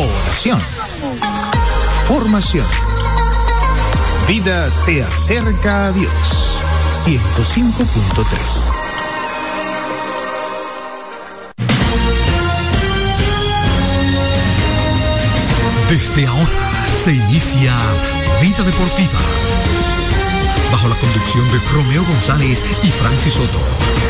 oración, formación. Vida te acerca a Dios. 105.3 Desde ahora se inicia Vida Deportiva. Bajo la conducción de Romeo González y Francis Soto.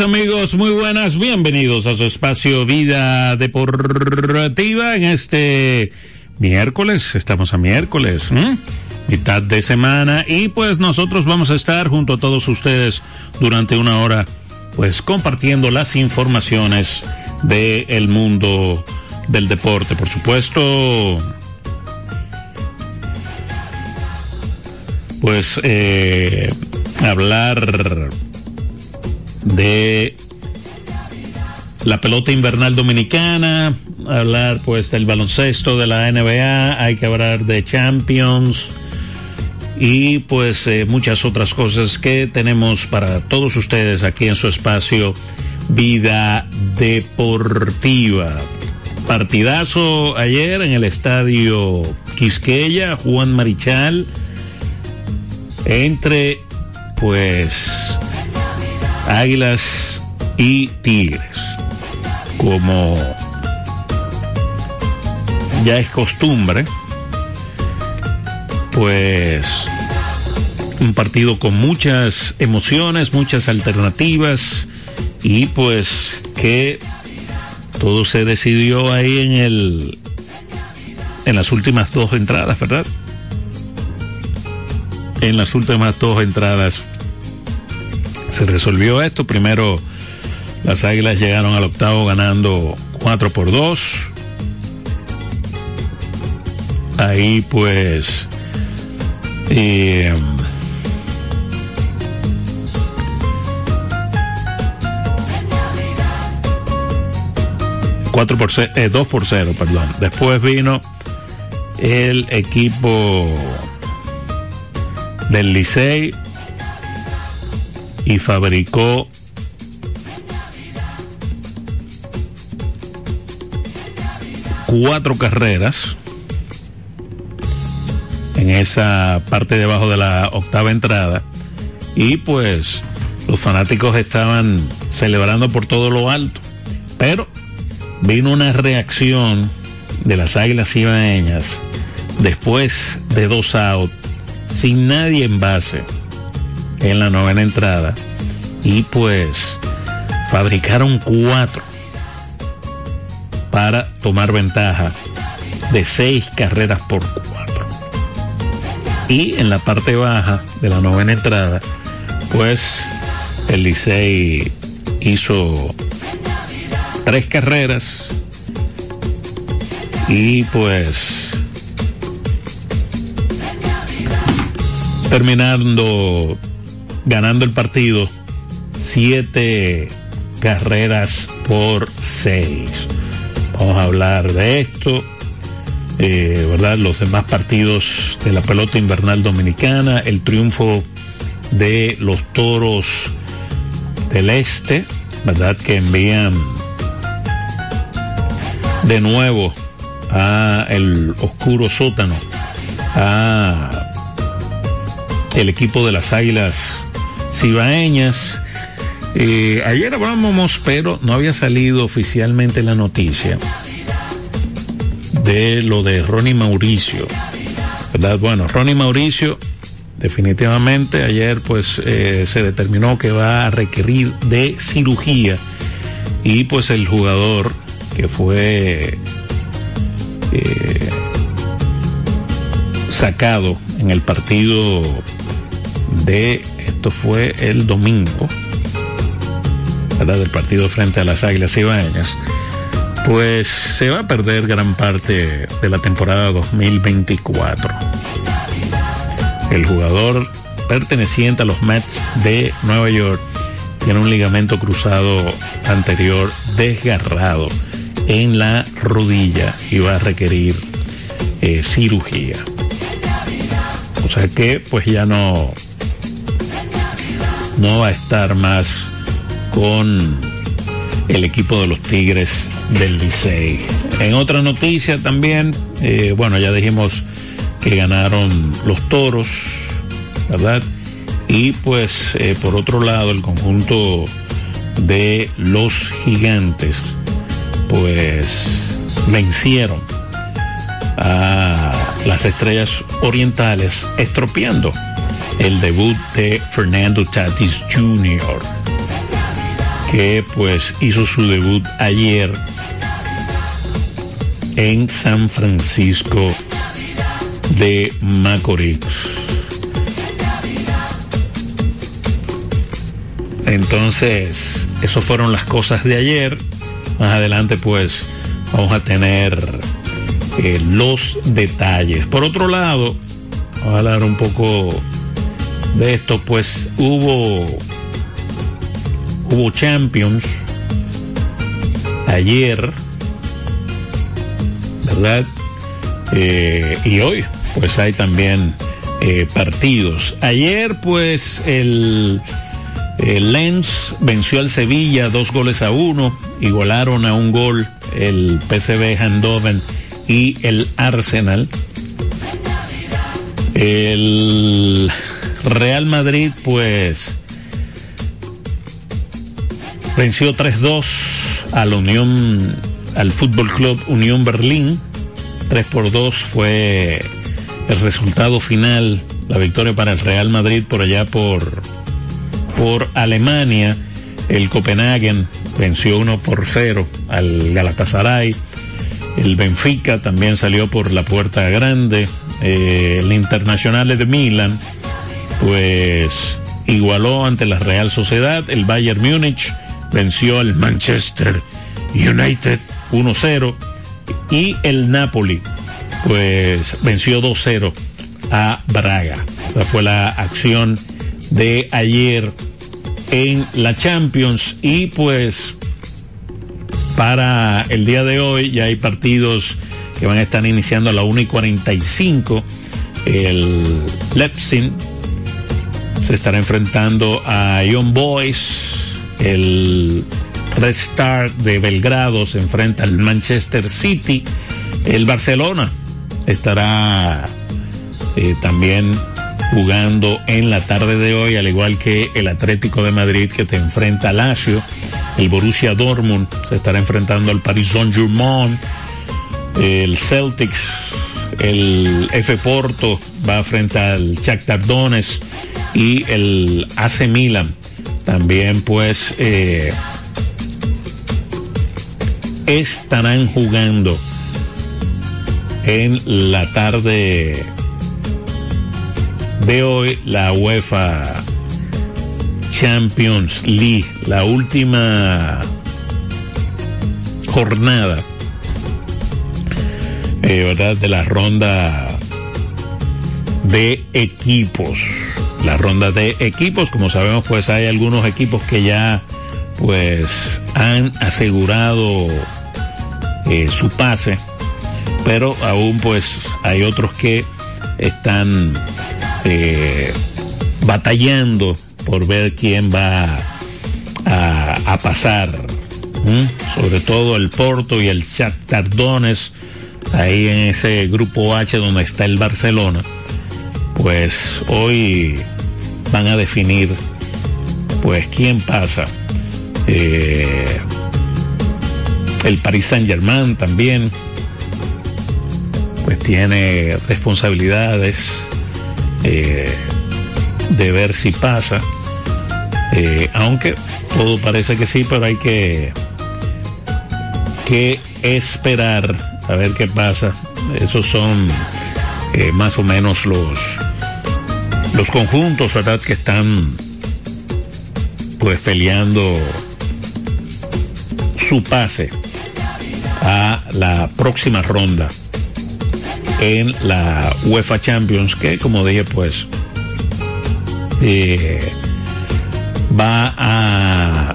Amigos, muy buenas, bienvenidos a su espacio Vida Deportiva en este miércoles, estamos a miércoles, mitad de semana. Y pues nosotros vamos a estar junto a todos ustedes durante una hora pues compartiendo las informaciones del mundo del deporte, por supuesto. Pues eh, hablar de la pelota invernal dominicana, hablar pues del baloncesto de la NBA, hay que hablar de Champions y pues eh, muchas otras cosas que tenemos para todos ustedes aquí en su espacio Vida Deportiva. Partidazo ayer en el estadio Quisqueya, Juan Marichal, entre pues Águilas y Tigres. Como ya es costumbre, pues un partido con muchas emociones, muchas alternativas y pues que todo se decidió ahí en el en las últimas dos entradas, ¿verdad? En las últimas dos entradas se resolvió esto. Primero las Águilas llegaron al octavo ganando 4 por 2. Ahí pues... Eh, cuatro por eh, 2 por 0, perdón. Después vino el equipo del Licey y fabricó cuatro carreras en esa parte debajo de la octava entrada. Y pues los fanáticos estaban celebrando por todo lo alto. Pero vino una reacción de las águilas ibaeñas después de dos outs sin nadie en base en la novena entrada y pues fabricaron cuatro para tomar ventaja de seis carreras por cuatro. Y en la parte baja de la novena entrada, pues el Licey hizo tres carreras y pues terminando ganando el partido siete carreras por seis. Vamos a hablar de esto, eh, ¿verdad? Los demás partidos de la pelota invernal dominicana, el triunfo de los toros del este, ¿verdad? Que envían de nuevo a el oscuro sótano, a el equipo de las Águilas Cibaeñas. Eh, ayer hablábamos, pero no había salido oficialmente la noticia de lo de Ronnie Mauricio. ¿Verdad? Bueno, Ronnie Mauricio definitivamente ayer pues eh, se determinó que va a requerir de cirugía y pues el jugador que fue eh, sacado en el partido de esto fue el domingo ¿verdad? del partido frente a las Águilas Ibaeñas pues se va a perder gran parte de la temporada 2024 el jugador perteneciente a los Mets de Nueva York tiene un ligamento cruzado anterior desgarrado en la rodilla y va a requerir eh, cirugía. O sea que pues ya no, no va a estar más con el equipo de los Tigres del Licey. En otra noticia también, eh, bueno, ya dijimos que ganaron los toros, ¿verdad? Y pues eh, por otro lado el conjunto de los gigantes pues vencieron a las estrellas orientales estropeando el debut de Fernando Tatis Jr. que pues hizo su debut ayer en San Francisco de Macorís. Entonces, eso fueron las cosas de ayer. Más adelante pues vamos a tener eh, los detalles. Por otro lado, vamos a hablar un poco de esto, pues hubo hubo Champions ayer, ¿verdad? Eh, y hoy, pues hay también eh, partidos. Ayer, pues el el Lens venció al Sevilla dos goles a uno, igualaron a un gol el PSV Handoven y el Arsenal. El Real Madrid pues venció 3-2 al Unión al Fútbol Club Unión Berlín. 3 por 2 fue el resultado final, la victoria para el Real Madrid por allá por por Alemania. El Copenhagen venció 1 por 0 al Galatasaray. El Benfica también salió por la puerta grande. Eh, el Internacional de Milán, pues igualó ante la Real Sociedad. El Bayern Múnich venció al Manchester United 1-0. Y el Napoli, pues venció 2-0 a Braga. Esa fue la acción de ayer en la Champions y pues para el día de hoy ya hay partidos que van a estar iniciando a la 1 y 45. El Leipzig se estará enfrentando a Young Boys. El Red Star de Belgrado se enfrenta al Manchester City. El Barcelona estará eh, también jugando en la tarde de hoy, al igual que el Atlético de Madrid que te enfrenta al Lazio, el Borussia Dortmund se estará enfrentando al Paris Saint-Germain, el Celtics, el F Porto va frente al Shakhtar Donetsk y el AC Milan también pues eh, estarán jugando en la tarde de hoy la UEFA Champions League, la última jornada, eh, ¿verdad? De la ronda de equipos. La ronda de equipos, como sabemos, pues hay algunos equipos que ya pues han asegurado eh, su pase, pero aún pues hay otros que están eh, batallando por ver quién va a, pasar sobre todo el Porto y el Shakhtar Donetsk, ahí en ese grupo H donde está el Barcelona, pues hoy van a definir pues quién pasa. Eh, el Paris Saint Germain también, pues tiene responsabilidades eh, de ver si pasa. Eh, aunque todo parece que sí, pero hay que, que esperar a ver qué pasa. Esos son más o menos los, los conjuntos, ¿verdad? Que están pues peleando su pase a la próxima ronda en la UEFA Champions, que como dije, pues eh, va a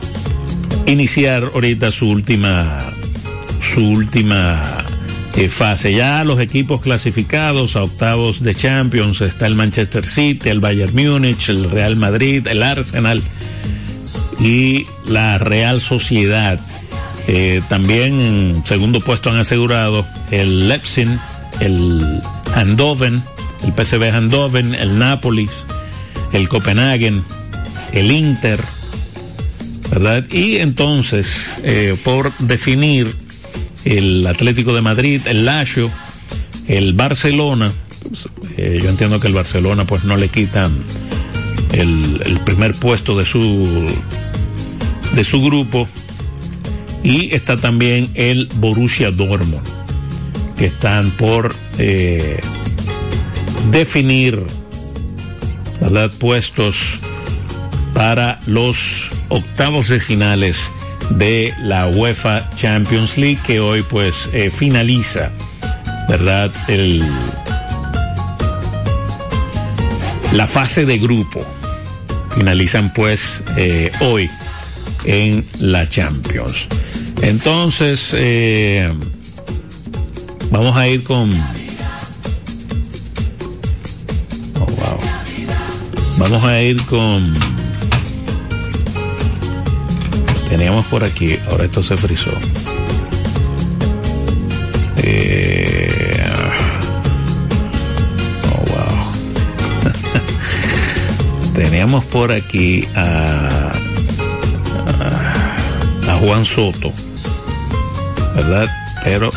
iniciar ahorita su última su última eh, fase. Ya los equipos clasificados a octavos de Champions está el Manchester City, el Bayern Múnich, el Real Madrid, el Arsenal y la Real Sociedad. Eh, también segundo puesto han asegurado el Leipzig, el Handoven, el PSV Handoven, el Nápoles, el Copenhagen, el Inter, ¿verdad? Y entonces, eh, por definir el Atlético de Madrid, el Lazio, el Barcelona, eh, yo entiendo que el Barcelona pues no le quitan el, el primer puesto de su de su grupo y está también el Borussia Dortmund que están por eh, definir ¿verdad? puestos para los octavos de finales de la UEFA Champions League que hoy pues eh, finaliza verdad el la fase de grupo. Finalizan pues eh, hoy en la Champions. Entonces eh, vamos a ir con oh, vamos a ir con teníamos por aquí, ahora esto se frizó. Eh, oh, wow. teníamos por aquí a, a, a Juan Soto, ¿verdad? Pero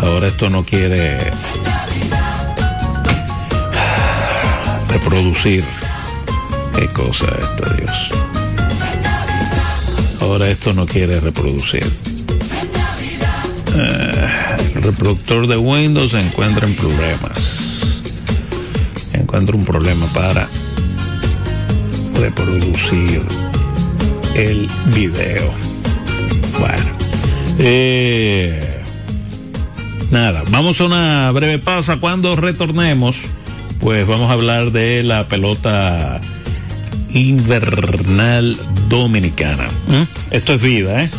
ahora esto no quiere reproducir. Qué cosa esto, Dios. Ahora esto no quiere reproducir. Eh, el reproductor de Windows encuentra en problemas. Encuentra un problema para reproducir el video. Bueno. Eh, nada, vamos a una breve pausa. Cuando retornemos, pues vamos a hablar de la pelota invernal dominicana. ¿Mm? Esto es vida, ¿eh?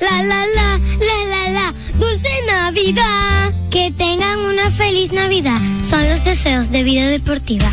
La la la, la la la, dulce Navidad. Que tengan una feliz Navidad. Son los deseos de vida deportiva.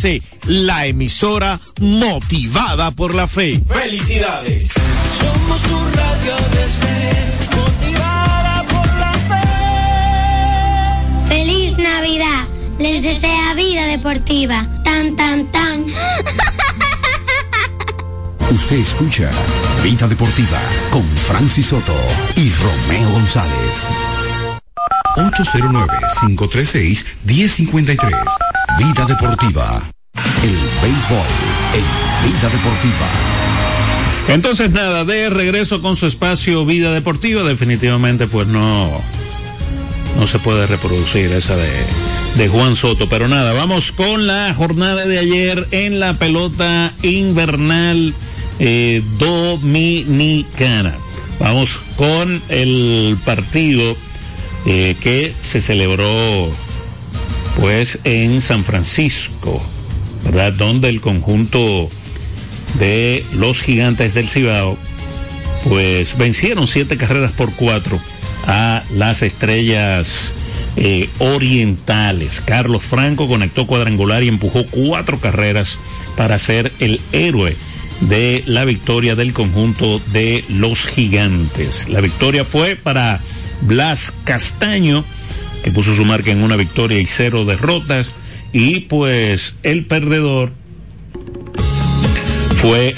la emisora motivada por la fe. ¡Felicidades! Somos tu Radio ABC, motivada por la fe. ¡Feliz Navidad! Les desea vida deportiva. Tan, tan, tan. Usted escucha Vida Deportiva con Francis Soto y Romeo González. 809-536-1053. Vida Deportiva. El béisbol en Vida Deportiva. Entonces nada, de regreso con su espacio Vida Deportiva, definitivamente pues no, no se puede reproducir esa de, de Juan Soto. Pero nada, vamos con la jornada de ayer en la pelota invernal eh, dominicana. Vamos con el partido eh, que se celebró pues en San Francisco, ¿verdad? Donde el conjunto de los gigantes del Cibao pues vencieron siete carreras por cuatro a las estrellas eh, orientales. Carlos Franco conectó cuadrangular y empujó cuatro carreras para ser el héroe de la victoria del conjunto de los gigantes. La victoria fue para Blas Castaño, que puso su marca en una victoria y cero derrotas. Y pues el perdedor fue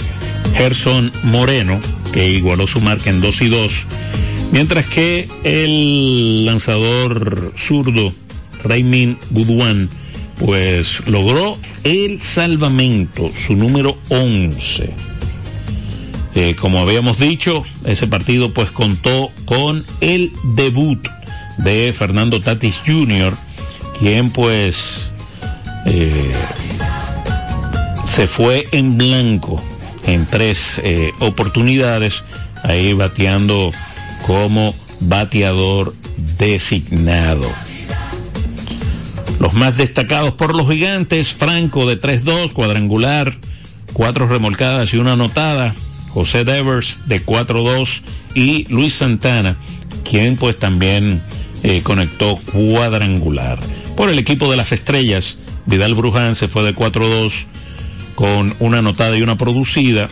Gerson Moreno, que igualó su marca en 2 y 2. Mientras que el lanzador zurdo Raimin Budwan pues logró el salvamento, su número 11. Eh, como habíamos dicho, ese partido pues contó con el debut de Fernando Tatis Jr., quien pues eh, se fue en blanco en tres eh, oportunidades, ahí bateando como bateador designado. Los más destacados por los gigantes, Franco de 3-2, cuadrangular, cuatro remolcadas y una anotada, José Devers de 4-2 y Luis Santana, quien pues también eh, conectó cuadrangular. Por el equipo de las estrellas, Vidal Bruján se fue de 4-2 con una anotada y una producida,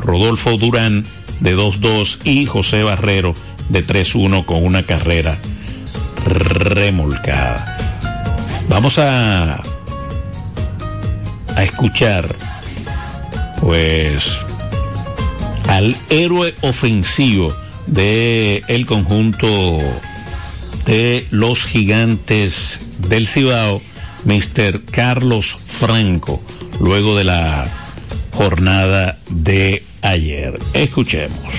Rodolfo Durán de 2-2 y José Barrero de 3-1 con una carrera remolcada. Vamos a, a escuchar pues al héroe ofensivo de el conjunto de los gigantes del Cibao, Mr. Carlos Franco, luego de la jornada de ayer. Escuchemos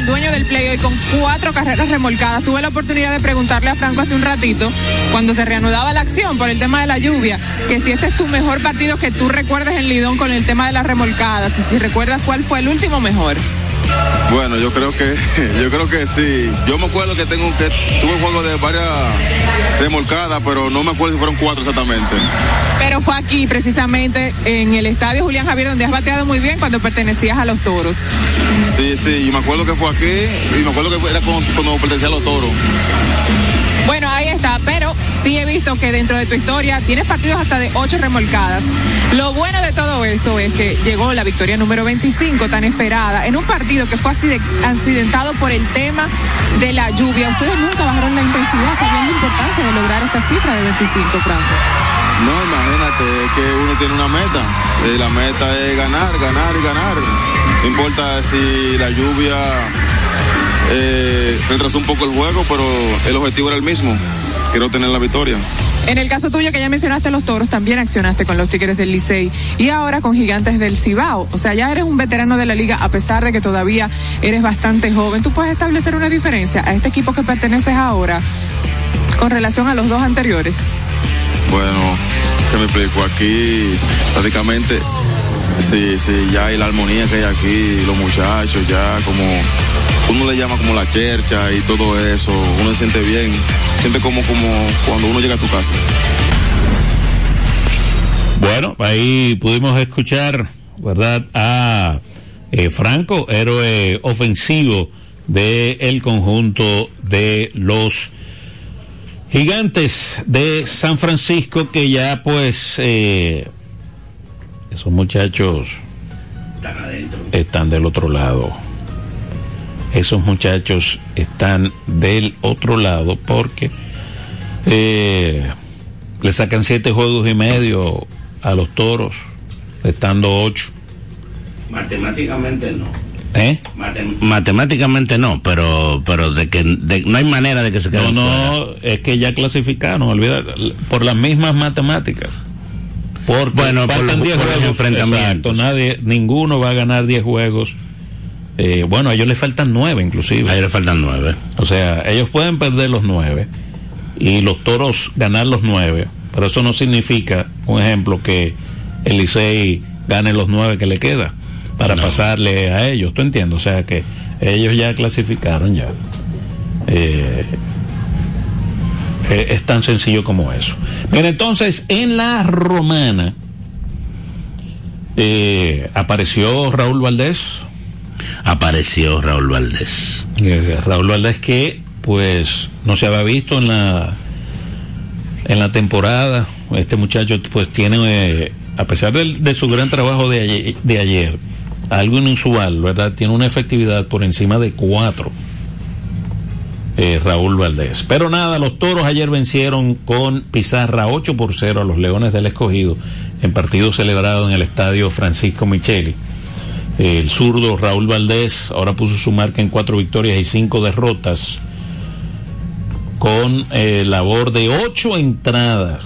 el dueño del play hoy con cuatro carreras remolcadas. Tuve la oportunidad de preguntarle a Franco hace un ratito, cuando se reanudaba la acción por el tema de la lluvia, que si este es tu mejor partido que tú recuerdes en Lidón con el tema de las remolcadas, y si recuerdas cuál fue el último mejor. Bueno, yo creo que yo creo que sí. Yo me acuerdo que tengo que tuve un juego de varias remolcadas, pero no me acuerdo si fueron cuatro exactamente. Pero fue aquí precisamente en el estadio Julián Javier donde has bateado muy bien cuando pertenecías a los Toros. Sí, sí, y me acuerdo que fue aquí y me acuerdo que era cuando, cuando pertenecía a los Toros. Bueno, ahí está, pero sí he visto que dentro de tu historia tienes partidos hasta de ocho remolcadas. Lo bueno de todo esto es que llegó la victoria número 25 tan esperada en un partido que fue accidentado por el tema de la lluvia. Ustedes nunca bajaron la intensidad, sabían la importancia de lograr esta cifra de 25, Franco. No, imagínate que uno tiene una meta. Y la meta es ganar, ganar y ganar. No importa si la lluvia eh, retrasó un poco el juego, pero el objetivo era el mismo. Quiero tener la victoria. En el caso tuyo, que ya mencionaste los toros, también accionaste con los Tigres del Licey y ahora con Gigantes del Cibao. O sea, ya eres un veterano de la liga, a pesar de que todavía eres bastante joven. ¿Tú puedes establecer una diferencia a este equipo que perteneces ahora con relación a los dos anteriores? Bueno, que me explico, aquí prácticamente sí, sí, ya hay la armonía que hay aquí, los muchachos, ya como uno le llama como la chercha y todo eso, uno se siente bien, siente como, como cuando uno llega a tu casa. Bueno, ahí pudimos escuchar, ¿verdad? A eh, Franco, héroe ofensivo del el conjunto de los gigantes de San Francisco que ya pues eh, esos muchachos están del otro lado. Esos muchachos están del otro lado porque eh, le sacan siete juegos y medio a los toros, estando ocho. Matemáticamente no. ¿Eh? Matem- matemáticamente no, pero pero de que de- no hay manera de que se No, queden no, es que ya clasificaron, olvida, por las mismas matemáticas. Porque Bueno, por faltan los- 10 por los juegos. enfrentamientos. Exacto, nadie, ninguno va a ganar 10 juegos. Eh, bueno, a ellos les faltan 9 inclusive. A ellos les faltan 9. O sea, ellos pueden perder los 9 y los toros ganar los 9, pero eso no significa, un ejemplo, que el Licey gane los 9 que le queda para No. pasarle a ellos, ¿tú entiendes? O sea que ellos ya clasificaron ya. Eh, eh, es tan sencillo como eso. Mira, entonces, en la romana eh, apareció Raúl Valdés. Apareció Raúl Valdés. Eh, Raúl Valdés que pues no se había visto en la en la temporada. Este muchacho pues tiene, eh, a pesar del- de, su gran trabajo de ayer, de ayer, algo inusual, ¿verdad? Tiene una efectividad por encima de cuatro. eh, Raúl Valdés. Pero nada, los toros ayer vencieron con pizarra 8 por 0 a los Leones del Escogido en partido celebrado en el estadio Francisco Micheli. El zurdo Raúl Valdés ahora puso su marca en cuatro victorias y cinco derrotas con eh, labor de ocho entradas.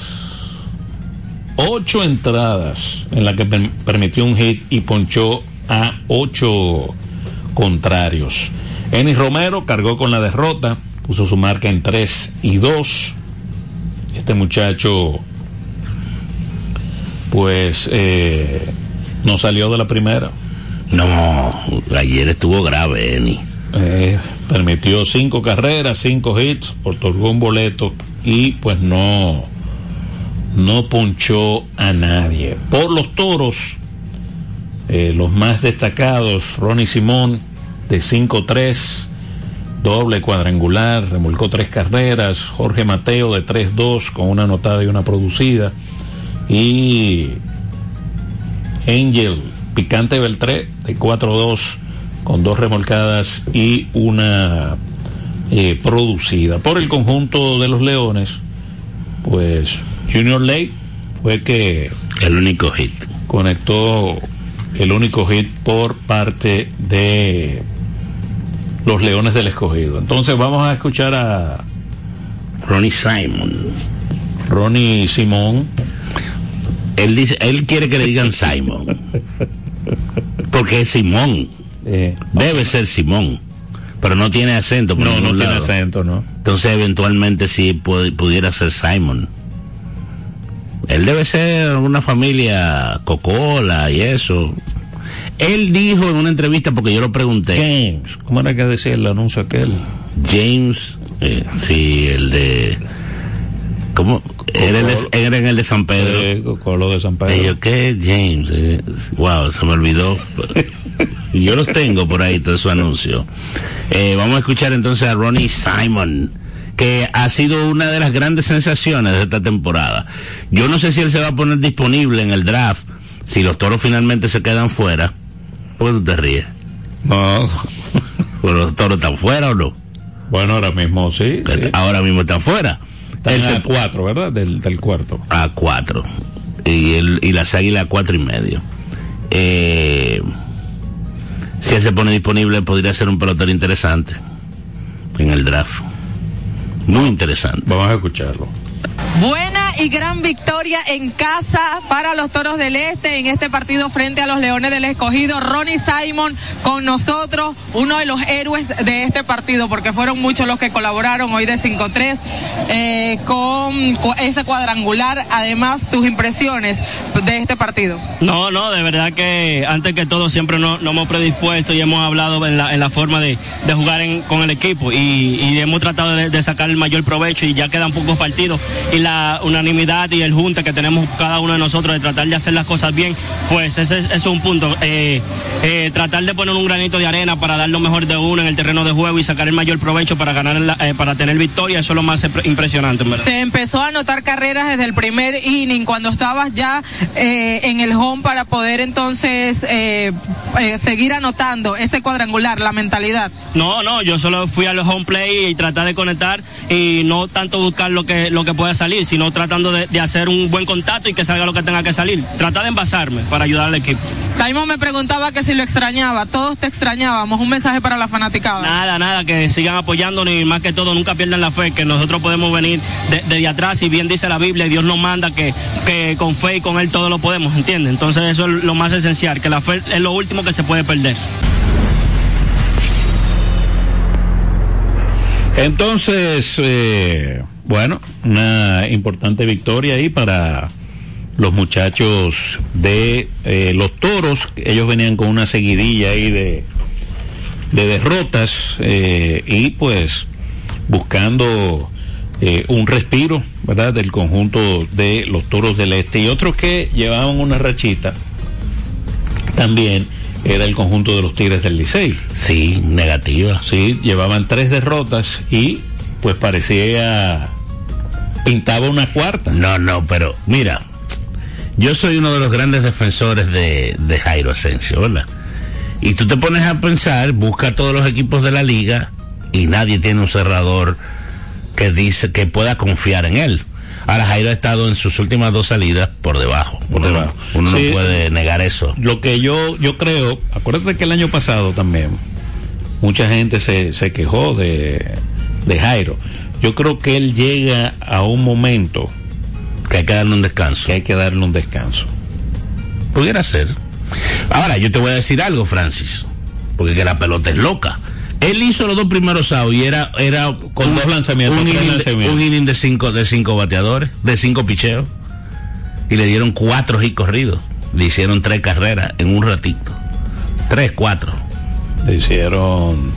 Ocho entradas en la que per- permitió un hit y ponchó a ocho contrarios. Enis Romero cargó con la derrota, puso su marca en 3 y 2. Este muchacho, pues, eh, no salió de la primera. No, ayer estuvo grave, Eni. Eh, permitió cinco carreras, cinco hits, otorgó un boleto y pues no, no ponchó a nadie. Por los toros, eh, los más destacados, Ronnie Simón de 5-3, doble cuadrangular, remolcó tres carreras, Jorge Mateo de 3-2 con una anotada y una producida y Angel Picante Beltré de 4-2 con dos remolcadas y una eh, producida. Por el conjunto de los Leones, pues Junior Lake fue que El único hit. conectó el único hit por parte de los Leones del Escogido. Entonces vamos a escuchar a Ronnie Simon. Ronnie Simón. Él dice, él quiere que le digan Simon. Porque es Simón. Eh, Debe ser Simón. Pero no tiene acento. por no, no tiene acento, ¿no? Entonces eventualmente sí pu- pudiera ser Simon. Él debe ser una familia Coca-Cola y eso. Él dijo en una entrevista, porque yo lo pregunté, James, ¿cómo era que decía el anuncio aquel? James, eh, sí, el de... ¿Cómo? Era, el era en el de San Pedro. Eh, Colo de San Y Pedro. yo, ¿qué? James. Eh, wow, se me olvidó. Y yo los tengo por ahí, todo su anuncio. Eh, vamos a escuchar entonces a Ronnie Simon, que ha sido una de las grandes sensaciones de esta temporada. Yo no sé si él se va a poner disponible en el draft, si los toros finalmente se quedan fuera. ¿Por qué tú te ríes? No. ¿Pero los toros están fuera o no? Bueno, ahora mismo sí. sí. Ahora mismo están fuera. Están se a cuatro, ¿verdad? Del, del cuarto. a cuatro y, el, y las águilas a cuatro y medio. Eh, si él se pone disponible podría ser un pelotero interesante. en el draft. Muy interesante. Vamos a escucharlo. Buena y gran victoria en casa para los Toros del Este en este partido frente a los Leones del Escogido. Ronnie Simon con nosotros, uno de los héroes de este partido, porque fueron muchos los que colaboraron hoy de 5-3 eh, con, ese cuadrangular. Además, tus impresiones de este partido. No, no, de verdad que antes que todo siempre nos, nos hemos predispuesto y hemos hablado en la, en la forma de, de jugar con el equipo y, y hemos tratado de, de sacar el mayor provecho y ya quedan pocos partidos y la unanimidad y el junte que tenemos cada uno de nosotros de tratar de hacer las cosas bien, pues ese, es- ese es un punto. Eh, eh, tratar de poner un granito de arena para dar lo mejor de uno en el terreno de juego y sacar el mayor provecho para ganar, la- eh, para tener victoria, eso es lo más impre- impresionante, verdad. Se empezó a anotar carreras desde el primer inning, cuando estabas ya en el home para poder entonces seguir anotando ese cuadrangular, la mentalidad. No, no, yo solo fui al home play y tratar de conectar y no tanto buscar lo que lo que pueda salir, sino tratando de, de hacer un buen contacto y que salga lo que tenga que salir. Tratar de envasarme para ayudar al equipo. Simon me preguntaba que si lo extrañaba, todos te extrañábamos, un mensaje para la fanaticada. Nada, nada, que sigan apoyándonos y más que todo nunca pierdan la fe, que nosotros podemos venir de- desde atrás y bien dice la Biblia, y Dios nos manda que, que con fe y con Él todo lo podemos, ¿entiendes? Entonces eso es lo más esencial, que la fe es lo último que se puede perder. Entonces, eh, bueno, una importante victoria ahí para los muchachos de eh, los toros. Ellos venían con una seguidilla ahí de, de derrotas eh, y pues buscando eh, un respiro, ¿verdad? Del conjunto de los toros del este y otros que llevaban una rachita también era el conjunto de los Tigres del Licey. Sí, negativa. Sí, llevaban tres derrotas y pues parecía pintaba una cuarta. No, no, pero mira, yo soy uno de los grandes defensores de, de Jairo Asensio, ¿verdad? Y tú te pones a pensar, busca a todos los equipos de la liga y nadie tiene un cerrador que dice que pueda confiar en él. Ahora Jairo ha estado en sus últimas dos salidas por debajo. Uno, no- debajo. uno Sí. no puede negar eso. Lo que yo yo creo, acuérdate que el año pasado también mucha gente se, se quejó de, de Jairo. Yo creo que él llega a un momento que hay que darle un descanso. Que hay que darle un descanso. Pudiera ser. Ahora, yo te voy a decir algo, Francis. Porque que la pelota es loca. Él hizo los dos primeros outs y era, era Con dos lanzamientos, un inning, de, lanzamientos. un inning de cinco, de cinco bateadores, de cinco picheos. Y le dieron cuatro hits corridos. Le hicieron tres carreras en un ratito. Tres, cuatro. Le hicieron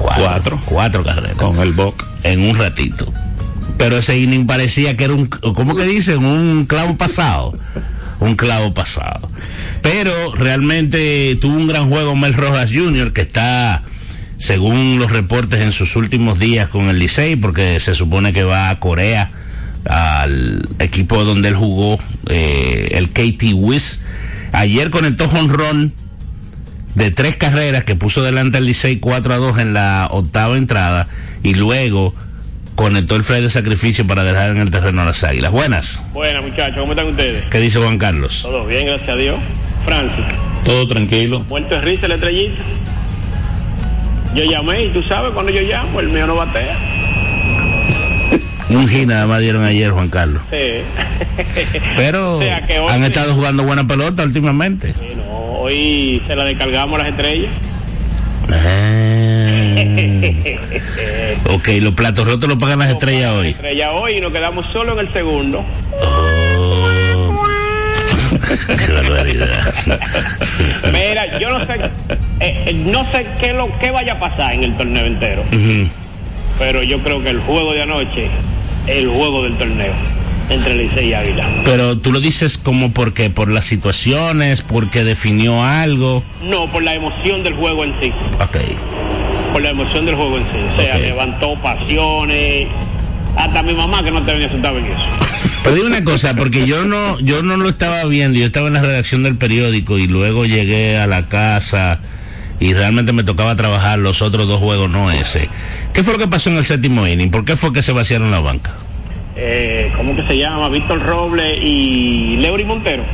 cuatro, cuatro carreras. con el Boc. En un ratito. Pero ese inning parecía que era un, ¿cómo que dicen? Un clavo pasado. Un clavo pasado. Pero realmente tuvo un gran juego Mel Rojas Jr., que está, según los reportes, en sus últimos días con el Licey, porque se supone que va a Corea, al equipo donde él jugó, eh, el KT Wiz. Ayer conectó jonrón de tres carreras que puso delante al Licey 4 a 2 en la octava entrada y luego conectó el fly de sacrificio para dejar en el terreno a las águilas. Buenas. Buenas muchachos, ¿cómo están ustedes? ¿Qué dice Juan Carlos? Todo bien, gracias a Dios. Francis, Todo tranquilo. muerto de risa la estrellita. Yo llamé y tú sabes cuando yo llamo, el mío no batea. Un hit nada más dieron ayer, Juan Carlos. Sí. Pero O sea, que hoy- han estado jugando buena pelota últimamente. Sí, no, hoy se la descargamos a las estrellas. Ok, los platos rotos los pagan las estrellas hoy. Estrella hoy y nos quedamos solo en el segundo. Qué barbaridad. Mira, yo no sé, eh, eh, no sé qué lo que vaya a pasar en el torneo entero, pero yo creo que el juego de anoche es el juego del torneo entre Licey y Águila. Pero tú lo dices como porque por las situaciones, porque definió algo. No, por la emoción del juego en sí. Ok. Por la emoción del juego en sí. O sea, levantó pasiones. Hasta mi mamá que no te venía asustaba en eso. Pero digo una cosa, porque yo no, yo no lo estaba viendo, yo estaba en la redacción del periódico y luego llegué a la casa y realmente me tocaba trabajar los otros dos juegos, no ese. ¿Qué fue lo que pasó en el séptimo inning? ¿Por qué fue que se vaciaron la banca? Eh, ¿Cómo que se llama? Víctor Robles y Leury Montero.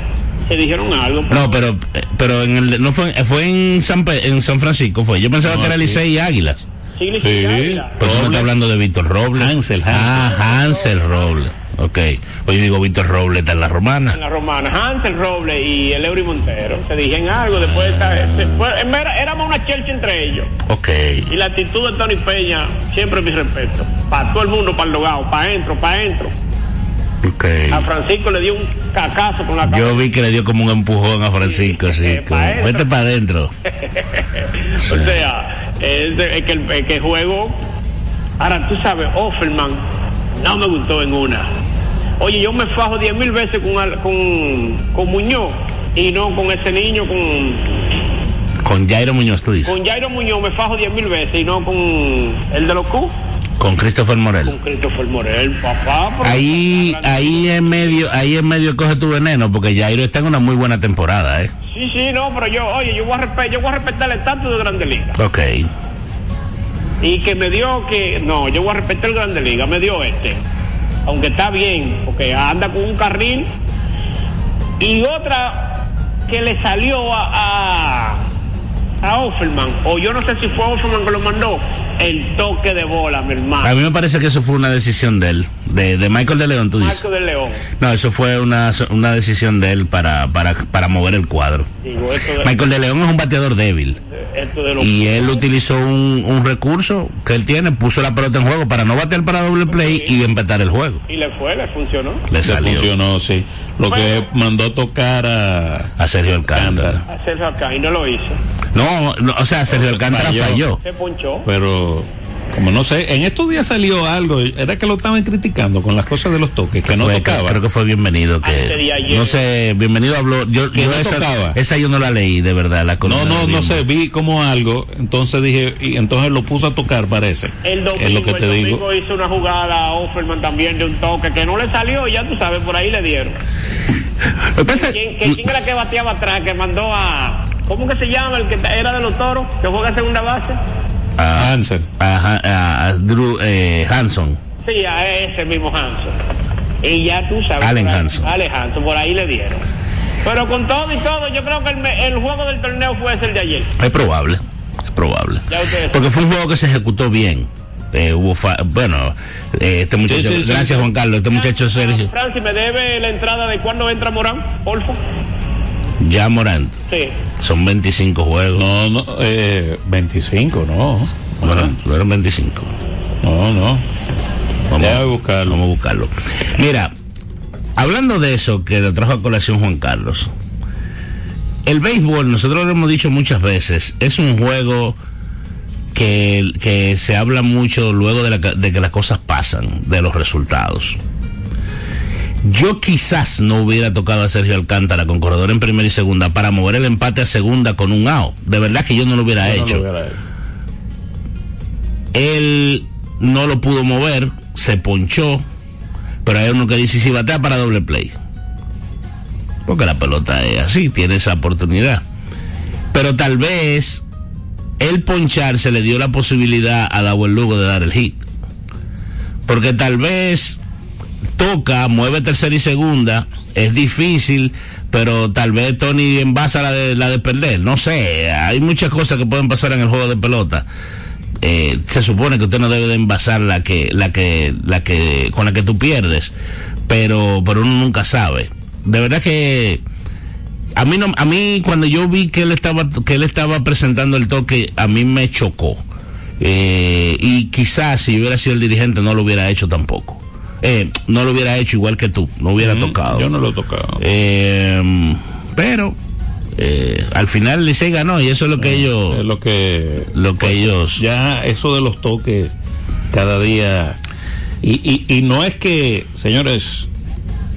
Se dijeron algo. No, pero, pero en el, no fue, fue en San, en San Francisco, fue. Yo pensaba No, que era. Licey y Águilas. Sí. Pero tú me estás hablando de Víctor Robles. Hansel, Hansel. Ah, Hansel Robles. Ok. Oye, digo, Víctor Robles está en la romana. En la romana, Hansel Robles y el Eury Montero se dijeron algo después de esta, en verdad, éramos una chelcha entre ellos. Ok. Y la actitud de Tony Peña, siempre mi respeto. Para todo el mundo, para el logado, para adentro, para adentro. A Francisco le dio un cacazo con la cabeza. Yo vi que le dio como un empujón a Francisco, así. como, pa'. Vete para adentro. o sea, es, que el, es que juego. Ahora tú sabes, Offerman no me gustó en una. Oye, yo me fajo diez mil veces con, con, con Muñoz y no con ese niño, con, Con Jairo Muñoz, tú dices. con Jairo Muñoz me fajo diez mil veces y no con el de los Q, Con Christopher Morel. con Christopher Morel, papá. Ahí, ahí en medio, ahí en medio coge tu veneno, porque Jairo está en una muy buena temporada, ¿eh? Sí, sí, no, pero yo, oye, yo voy a, respe- yo voy a respetar el estatus de Grande Liga. Ok. Y que me dio que, no, yo voy a respetar el Grande Liga, me dio este. Aunque está bien, porque anda con un carril. Y otra que le salió a, a, a Offerman, o yo no sé si fue Offerman que lo mandó, el toque de bola, mi hermano. A mí me parece que eso fue una decisión de él, de, de Michael de León, tú dices. Marco del León. No, eso fue una, una decisión de él para, para, para mover el cuadro. Digo, de, Michael de León es un bateador débil. Y él utilizó un, un recurso que él tiene, puso la pelota en juego para no batear para doble play y empatar el juego. y le fue, le funcionó. Le Le salió funcionó, sí. Lo que mandó a tocar a, a Sergio Alcántara. Hacerlo acá y no lo hizo. No, no, o sea, Sergio Alcántara Falló. falló. Se ponchó. pero como no sé, en estos días salió algo, era que lo estaban criticando con las cosas de los toques, que no Fue- tocaba. Creo que fue bienvenido. Que, ayer. no sé, bienvenido habló. Yo, Que yo no esa, tocaba. esa yo no la leí, de verdad. La No, no, no sé, vi como algo, entonces dije, y entonces lo puso a tocar, parece. El domingo, es lo que te el digo. domingo hizo una jugada a Offerman también de un toque que no le salió, ya tú sabes, por ahí le dieron. ¿Quién, que- quién era que bateaba atrás, que mandó a... ¿Cómo que se llama el que era de los toros, que juega segunda base? A, Hansen. a, a- a Drew eh, Hanson. Sí, a ese mismo Hanson. Y ya tú sabes. Allen ahí- Hanson. Allen Hanson, por ahí le dieron. Pero con todo y todo, yo creo que el, juego del torneo fue ese el de ayer. Es probable, es probable. Porque fue un juego que se ejecutó bien. Eh, hubo fa- bueno, eh, este muchacho, sí, sí, gracias sí. Juan Carlos, este muchacho Sergio, Francis, ¿me debe la entrada de cuándo entra Morán? Porfa. Ya Morant, Sí. son 25 juegos. No, no, eh, 25, no. Bueno, no eran 25. No, no. Vamos, Déjame buscarlo. Vamos a buscarlo. Mira, hablando de eso que lo trajo a colación Juan Carlos, el béisbol, nosotros lo hemos dicho muchas veces, es un juego que, que se habla mucho luego de, la- de que las cosas pasan, de los resultados. Yo quizás no hubiera tocado a Sergio Alcántara con corredor en primera y segunda para mover el empate a segunda con un out. De verdad que yo no lo hubiera Yo no hecho lo hubiera hecho. él no lo pudo mover, se ponchó, pero hay uno que dice si batea para doble play. Porque la pelota es así, tiene esa oportunidad. Pero tal vez el poncharse le dio la posibilidad a Dawel Lugo de dar el hit. Porque tal vez toca, mueve tercera y segunda, es difícil, pero tal vez Tony envasa la de, la de perder. No sé, hay muchas cosas que pueden pasar en el juego de pelota. Eh, se supone que usted no debe de envasar la que, la que, la que, con la que tú pierdes, pero, pero uno nunca sabe. De verdad que a mí no, a mí cuando yo vi que él estaba, que él estaba presentando el toque, a mí me chocó. Eh, y quizás si hubiera sido el dirigente no lo hubiera hecho tampoco. Eh, no lo hubiera hecho igual que tú, no hubiera tocado. Yo no lo he tocado. Eh, pero eh, al final Licey ganó y eso es lo que ellos, Es lo que. lo que ellos. Ya eso de los toques cada día. Y, y, y no es que, señores,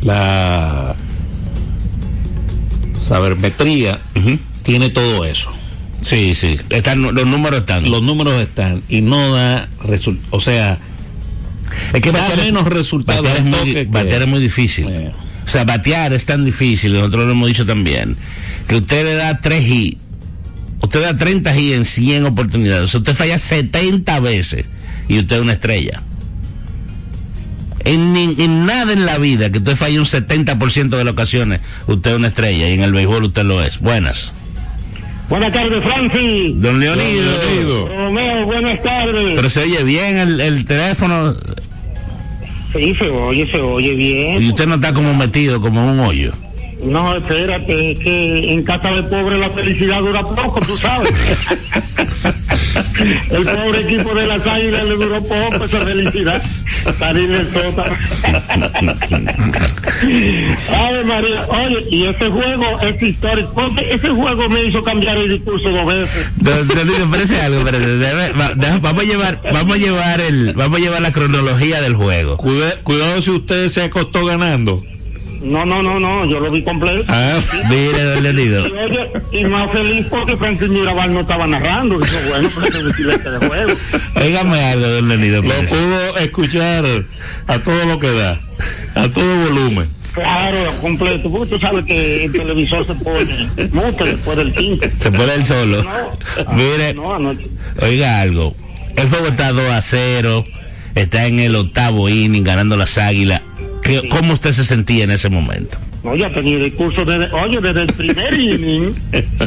la sabermetría tiene todo eso. Sí, sí, están, los números están. Los números están y no da resultado. O sea, Es que batear es- menos resultados batear es muy, que- batear es muy difícil. O sea, batear es tan difícil, nosotros lo hemos dicho también, que usted le da 3 y usted da 30 y en 100 oportunidades. O sea, usted falla 70 veces y usted es una estrella. En, ni- en nada en la vida que usted falle un 70% de las ocasiones, usted es una estrella y en el béisbol usted lo es. Buenas. Buenas tardes, Francis. Don Leonido. Romeo, buenas tardes. Pero se oye bien el, el teléfono Sí, se oye, se oye bien. y usted no está como metido como en un hoyo. No, espérate, es que en casa de pobre la felicidad dura poco, tú sabes. El pobre equipo de las águilas le duró poco esa felicidad. Del sótano. Ay, María, oye, y ese juego es histórico. Porque ese juego me hizo cambiar el discurso dos veces. Parece algo, vamos a llevar, vamos a llevar el, vamos a llevar la cronología del juego. Cuida- cuidado si usted se acostó ganando. No, no, no, no, yo lo vi completo. Ah, mire, don Leonido. Y, más feliz porque Francis Mirabal no estaba narrando. Dijo, bueno, pues es un silente de juego. Óigame algo, don Leonido. Lo pudo escuchar a todo lo que da, a todo volumen. Claro, completo. Porque tú sabes que el televisor se pone mucho después del 5. Se pone el solo. Mire, No, anoche. oiga algo. El juego está 2 a 0. Está en el octavo inning ganando las águilas. ¿Qué- ¿Cómo usted se sentía en ese momento? No, ya tenía discurso desde, oye, desde el primer inning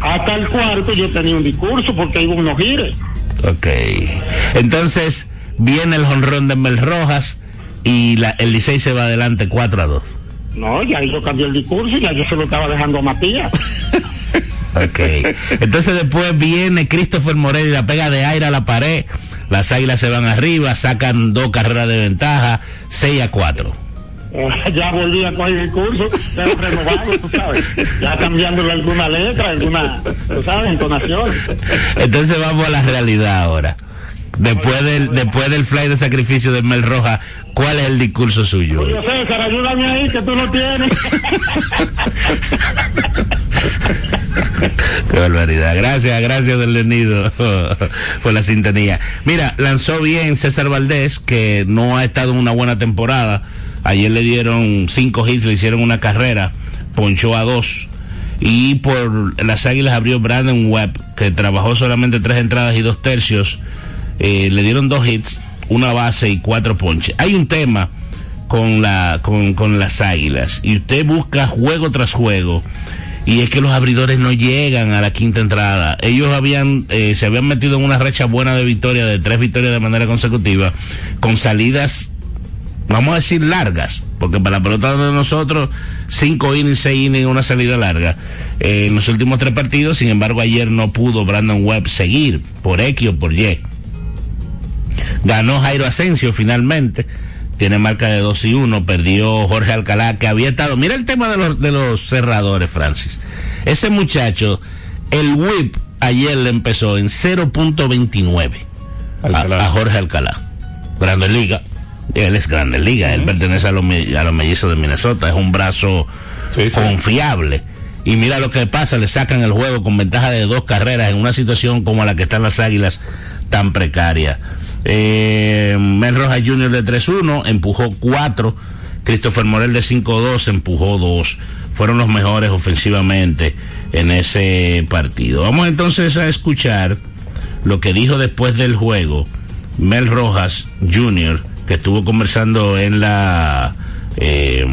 hasta el cuarto yo tenía un discurso porque iba unos gires. Ok. Entonces, viene el jonrón de Mel Rojas y la, el Licey se va adelante 4 a 2. No, ya yo cambié el discurso y ya yo se lo estaba dejando a Matías. Ok. Entonces después viene Christopher Morel y la pega de aire a la pared. Las águilas se van arriba, sacan dos carreras de ventaja, 6 a 4. Ya volví a coger el curso, pero renovado, tú sabes. Ya cambiándole alguna letra, alguna, tú sabes, entonación. Entonces vamos a la realidad ahora. Después del, después del fly de sacrificio de Mel Rojas, ¿cuál es el discurso suyo? Oye, César, ayúdame ahí, que tú no tienes. Qué barbaridad. Gracias, gracias, don Leonido, por la sintonía. Mira, lanzó bien César Valdés, que no ha estado en una buena temporada. Ayer le dieron cinco hits, le hicieron una carrera, ponchó a dos. Y por las águilas abrió Brandon Webb, que trabajó solamente tres entradas y dos tercios. Eh, le dieron dos hits, una base y cuatro ponches. Hay un tema con la con, con las águilas y usted busca juego tras juego y es que los abridores no llegan a la quinta entrada ellos habían eh, se habían metido en una racha buena de victoria de tres victorias de manera consecutiva con salidas vamos a decir largas porque para la pelota de nosotros cinco innings seis innings una salida larga Eh, en los últimos tres partidos sin embargo ayer no pudo Brandon Webb seguir por X o por Y ganó Jairo Asensio finalmente tiene marca de 2 y 1, perdió Jorge Alcalá, que había estado. Mira el tema de los, de los cerradores, Francis. Ese muchacho, el whip ayer le empezó en 0.29 a, a Jorge Alcalá. Grande Liga. Él es Grande Liga, él pertenece a los, a los mellizos de Minnesota, es un brazo confiable. Y mira lo que pasa, le sacan el juego con ventaja de dos carreras en una situación como la que están las águilas tan precaria. Eh, Mel Rojas Jr. de 3-1 empujó 4. Christopher Morel de 5-2 empujó 2. Fueron los mejores ofensivamente en ese partido. Vamos entonces a escuchar lo que dijo después del juego Mel Rojas Jr., estuvo conversando en la eh,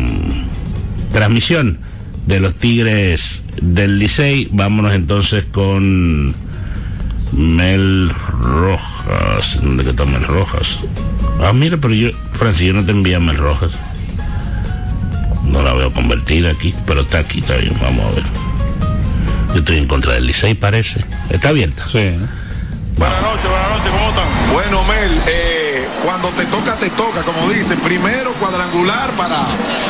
transmisión de los Tigres del Licey. Vámonos entonces con Mel Rojas. ¿Dónde que está Mel Rojas? Ah, mira, pero yo, Francis, yo no te envié a Mel Rojas. No la veo convertida aquí, pero está aquí, está vamos a ver. Yo estoy en contra del Licey, parece. ¿Está abierta? Sí. Noches, buenas noches, ¿cómo están? Bueno, Mel, eh, cuando te toca, te toca, como dicen. Primero cuadrangular para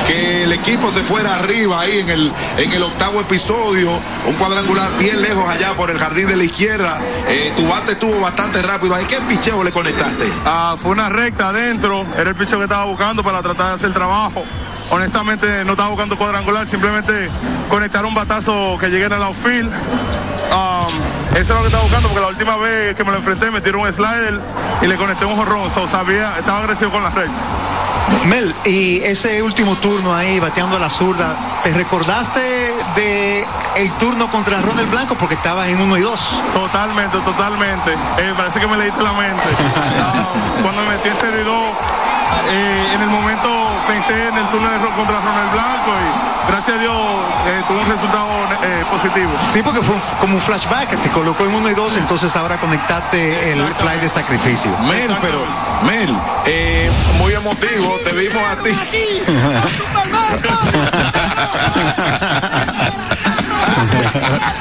que el equipo se fuera arriba ahí en el, en el octavo episodio. Un cuadrangular bien lejos allá por el jardín de la izquierda. Eh, tu bate estuvo bastante rápido ahí. ¿Qué picheo le conectaste? Ah, fue una recta adentro, era el picho que estaba buscando para tratar de hacer el trabajo. Honestamente no estaba buscando cuadrangular, simplemente conectar un batazo que llegue en el outfield. Um, eso es lo que estaba buscando porque la última vez que me lo enfrenté me tiró un slider y le conecté un jorrón. So, sabía, estaba agresivo con la recta. Mel, y ese último turno ahí, bateando a la zurda, ¿te recordaste de el turno contra Ronald Blanco porque estabas en uno y dos? Totalmente, totalmente. Eh, parece que me leíste la mente. Cuando me metí en servidor, eh, en el momento pensé en el turno de contra Ronald Blanco y gracias a Dios eh, tuvo un resultado eh, positivo. Sí, porque fue un- como un flashback, te colocó en uno y dos, entonces ahora conectaste el fly de sacrificio. Mel, pero, Mel, eh, muy emotivo, te vimos a ti.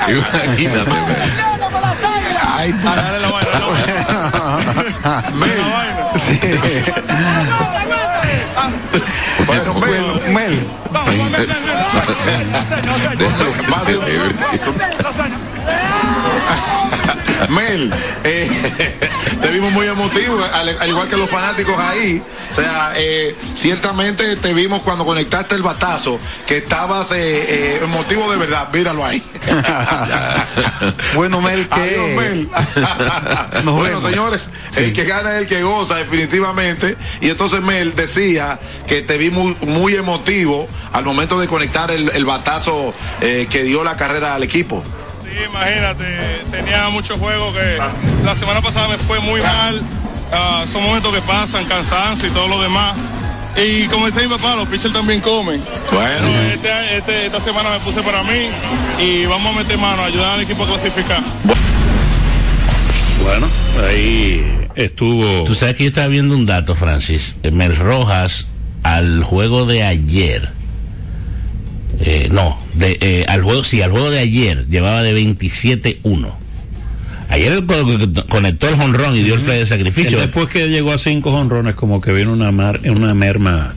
Imagínate, Mel. Ay, Bueno, Mel. Mel. Mel, eh, te vimos muy emotivo, al, al igual que los fanáticos ahí. O sea, eh, ciertamente te vimos cuando conectaste el batazo, que estabas eh, emotivo de verdad. Míralo ahí. bueno, Mel, que... Adiós, Mel. Bueno, vemos. señores, el que gana es el que goza, definitivamente. Y entonces Mel decía que te vi muy, muy emotivo al momento de conectar el, el batazo que dio la carrera al equipo. Sí, imagínate, tenía muchos juegos que la semana pasada me fue muy mal. Ah, son momentos que pasan, cansancio y todo lo demás. Y como dice mi papá, los pitchers también comen. Bueno. Este, este- esta semana me puse para mí y vamos a meter mano, a ayudar al equipo a clasificar. Bueno, ahí estuvo. Tú sabes que yo estaba viendo un dato, Francis. Mel Rojas, al juego de ayer. Eh, no, de, eh, al juego, sí, al juego de ayer llevaba de 27-1. Ayer co- conectó el jonrón y dio el fly de sacrificio. Después que llegó a cinco honrones, como que vino una, mar, una merma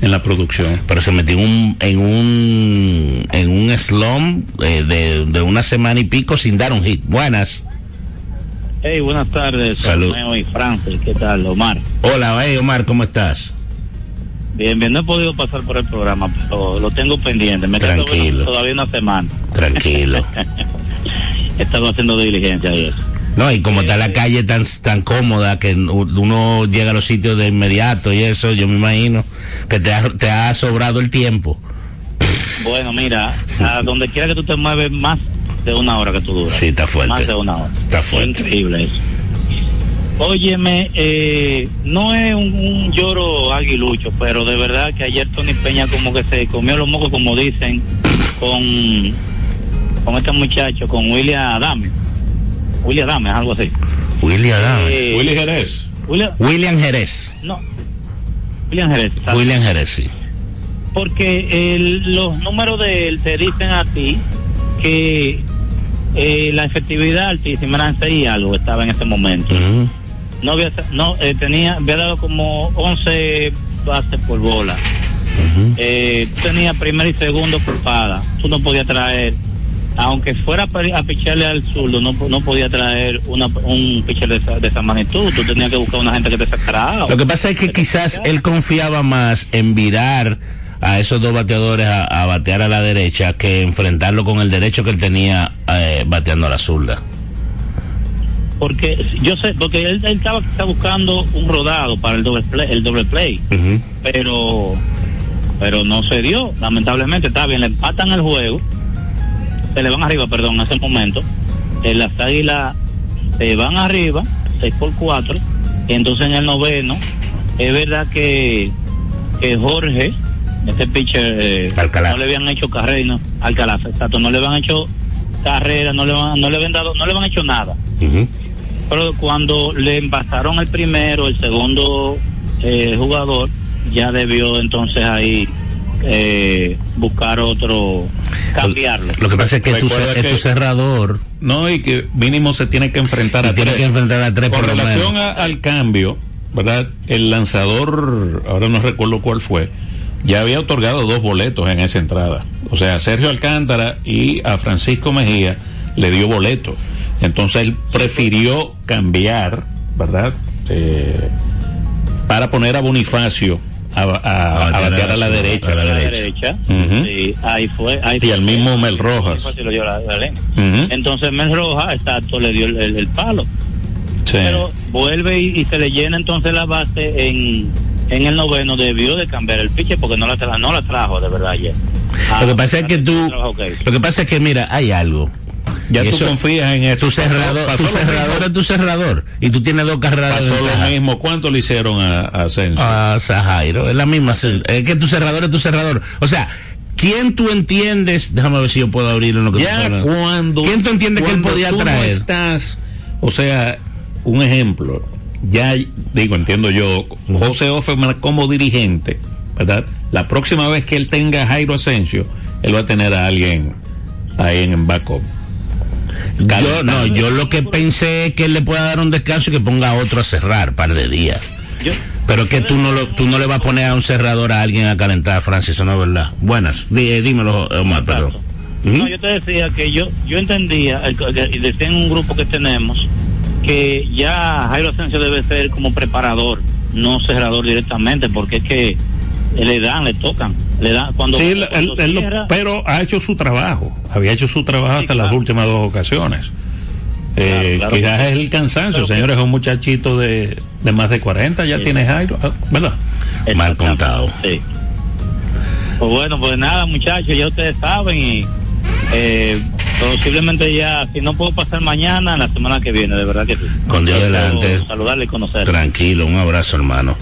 en la producción. Pero se metió en un, en un, en un slump eh, de, de una semana y pico sin dar un hit. Buenas. Hey, buenas tardes, Salud. Romeo y Francis. ¿Qué tal, Omar? Hola, hey, Omar, ¿cómo estás? Bien, bien, no he podido pasar por el programa, pero lo tengo pendiente. Me Tranquilo. todavía una semana. Tranquilo. He estado haciendo diligencia y eso. No, y como está la calle tan, tan cómoda que uno llega a los sitios de inmediato y eso, yo me imagino que te ha, te ha sobrado el tiempo. Bueno, mira, a donde quiera que tú te mueves, más de una hora que tú duras. Sí, está fuerte. Más de una hora. Está fuerte. Increíble eso. Óyeme, eh, no es un, un lloro aguilucho, pero de verdad que ayer Tony Peña como que se comió los mocos, como dicen, con, con este muchacho, con William Adame. William Adame, algo así. William Adame. Eh, Willy Jerez. William, William Jerez. no. William Jerez. ¿sabes? William Jerez, sí. Porque el- los números de él te dicen a ti que eh, la efectividad altísima eran seis y algo estaba en ese momento. No había, no, eh, tenía, había dado como 11 bases por bola. Eh, tú tenías primero y segundo por paga. Tú no podías traer, aunque fuera a picharle al zurdo, no, no podía traer una, un pitcher de esa, de esa magnitud. Tú tenías que buscar una gente que te sacara. Lo que pasa es que quizás él confiaba más en virar a esos dos bateadores a, a batear a la derecha que enfrentarlo con el derecho que él tenía eh, bateando a la zurda. Porque yo sé, porque él, él estaba, estaba buscando un rodado para el doble play, el doble play, pero pero no se dio, lamentablemente, está bien, le empatan el juego, se le van arriba, perdón, en ese momento, eh, las águilas se van arriba, 6 por 4, y entonces en el noveno, es verdad que, que Jorge, este pitcher, eh, no le habían hecho carrera, no, Alcalá, exacto, no le habían hecho carrera, no le, van- no le habían dado, no le habían hecho nada pero cuando le envasaron el primero, el segundo eh, jugador, ya debió entonces ahí eh, buscar otro, cambiarlo. Lo que pasa es que tu, es tu cerrador. No, y que mínimo se tiene que enfrentar a tiene tres. que enfrentar a tres Con por relación a- al cambio, ¿verdad? El lanzador, ahora no recuerdo cuál fue, ya había otorgado dos boletos en esa entrada. O sea, a Sergio Alcántara y a Francisco Mejía le dio boleto. Entonces él prefirió cambiar, ¿verdad? Eh, para poner a Bonifacio a, a- a batear a la derecha. a la A la derecha. Sí, ahí fue. Ahí Y al mismo Mel Rojas. Lo dio la- la. Entonces Mel Rojas, exacto, le dio el, el- el palo. Sí. Pero vuelve y, y se le llena entonces la base en, en el noveno. Debió de cambiar el pitcher porque no la, tra- no la trajo de verdad ayer. Ah, Lo que pasa es que tú, que lo que pasa es que mira, hay algo. Ya Y tú confías en eso. Tu cerrador, Pasó- pasó tu cerrador es tu cerrador. Y tú tienes dos carreras de Pasó lo mismo. ¿Cuánto le hicieron a, a Asensio? a Zajairo. Es la misma. Es que tu cerrador es tu cerrador. O sea, ¿quién tú entiendes? Déjame ver si yo puedo abrir lo que tú ya cuando ¿Quién tú entiendes que él podía tú no traer? estás o sea un ejemplo ya digo entiendo yo José Offerman como dirigente verdad la próxima vez que él tenga a Jairo Asensio él va a tener a alguien ahí en backup Yo no, yo lo que pensé es que él le pueda dar un descanso y que ponga a otro a cerrar par de días. Pero que tú no lo, tú no le vas a poner a un cerrador a alguien a calentar, Francis, no es verdad. Buenas, Dí- eh, dímelo, Omar, perdón. No, yo te decía que yo yo entendía, y decía en un grupo que tenemos, que ya Jairo Asensio debe ser como preparador, no cerrador directamente, porque es que le dan, le tocan, le dan cuando, Sí, él- cuando él- él lo- pero ha hecho su trabajo había hecho su trabajo hasta las últimas dos ocasiones Eh, claro quizás es el cansancio señores es un muchachito de, de más de 40 ya tiene Jairo ah, ¿verdad? mal contado sí. Pues bueno, pues nada, muchachos, ya ustedes saben y eh, posiblemente ya, si no puedo pasar mañana, la semana que viene, de verdad que sí. Con Dios Quiero delante. Saludarle y conocerle. Tranquilo, un abrazo, hermano.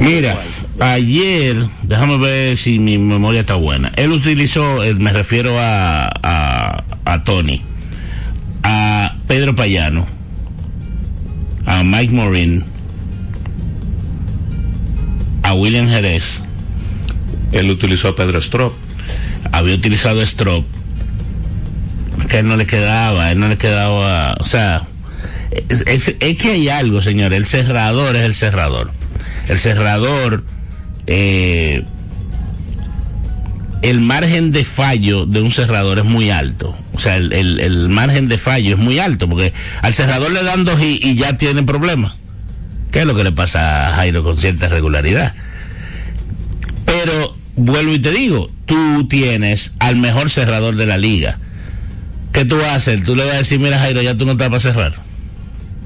Mira, ayer, déjame ver si mi memoria está buena. Él utilizó, eh, me refiero a, a, a Tony, a Pedro Payano, a Mike Morin, a William Jerez. Él utilizó a Pedro Strop. Había utilizado a Strop. Que él no le quedaba, él no le quedaba, o sea, es, es- es que hay algo, señor. El cerrador es el cerrador. El cerrador, eh, el margen de fallo de un cerrador es muy alto. O sea, el, el- margen de fallo es muy alto porque al cerrador le dan dos y, y ya tiene problemas. ¿Qué es lo que le pasa a Jairo con cierta regularidad? Pero vuelvo y te digo, tú tienes al mejor cerrador de la liga. ¿Qué tú vas a hacer? Tú le vas a decir, mira Jairo, ya tú no estás para cerrar.